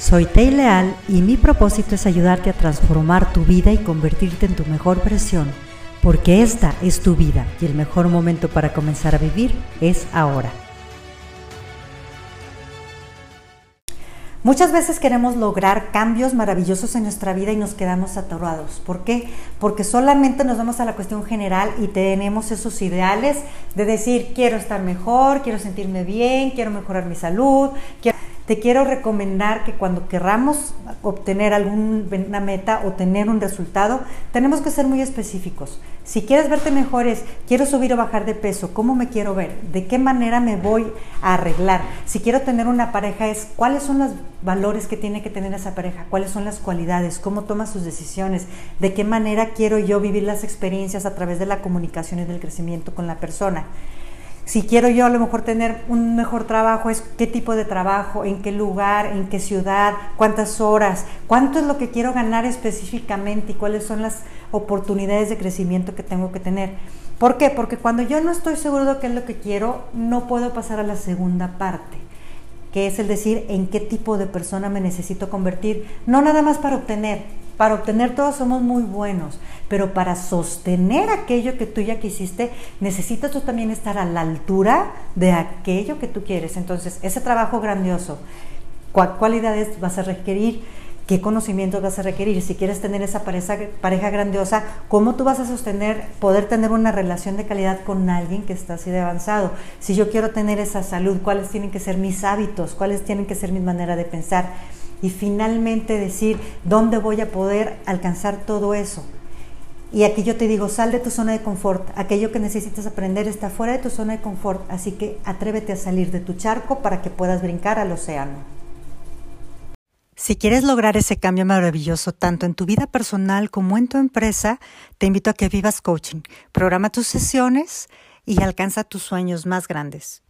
Soy Tei Leal y mi propósito es ayudarte a transformar tu vida y convertirte en tu mejor versión, porque esta es tu vida y el mejor momento para comenzar a vivir es ahora. Muchas veces queremos lograr cambios maravillosos en nuestra vida y nos quedamos atorados. ¿Por qué? Porque solamente nos vamos a la cuestión general y tenemos esos ideales de decir, quiero estar mejor, quiero sentirme bien, quiero mejorar mi salud, quiero te quiero recomendar que cuando querramos obtener alguna meta o tener un resultado, tenemos que ser muy específicos. Si quieres verte mejor es, quiero subir o bajar de peso, ¿cómo me quiero ver? ¿De qué manera me voy a arreglar? Si quiero tener una pareja es, ¿cuáles son los valores que tiene que tener esa pareja? ¿Cuáles son las cualidades? ¿Cómo toma sus decisiones? ¿De qué manera quiero yo vivir las experiencias a través de la comunicación y del crecimiento con la persona? Si quiero yo a lo mejor tener un mejor trabajo, es qué tipo de trabajo, en qué lugar, en qué ciudad, cuántas horas, cuánto es lo que quiero ganar específicamente y cuáles son las oportunidades de crecimiento que tengo que tener. ¿Por qué? Porque cuando yo no estoy seguro de qué es lo que quiero, no puedo pasar a la segunda parte, que es el decir en qué tipo de persona me necesito convertir, no nada más para obtener, para obtener todos somos muy buenos, pero para sostener aquello que tú ya quisiste, necesitas tú también estar a la altura de aquello que tú quieres. Entonces, ese trabajo grandioso, ¿cuál cualidades vas a requerir? ¿Qué conocimientos vas a requerir? Si quieres tener esa pareja, pareja grandiosa, ¿cómo tú vas a sostener, poder tener una relación de calidad con alguien que está así de avanzado? Si yo quiero tener esa salud, ¿cuáles tienen que ser mis hábitos? ¿Cuáles tienen que ser mi manera de pensar? Y finalmente decir dónde voy a poder alcanzar todo eso. Y aquí yo te digo, sal de tu zona de confort. Aquello que necesitas aprender está fuera de tu zona de confort. Así que atrévete a salir de tu charco para que puedas brincar al océano. Si quieres lograr ese cambio maravilloso tanto en tu vida personal como en tu empresa, te invito a que vivas coaching. Programa tus sesiones y alcanza tus sueños más grandes.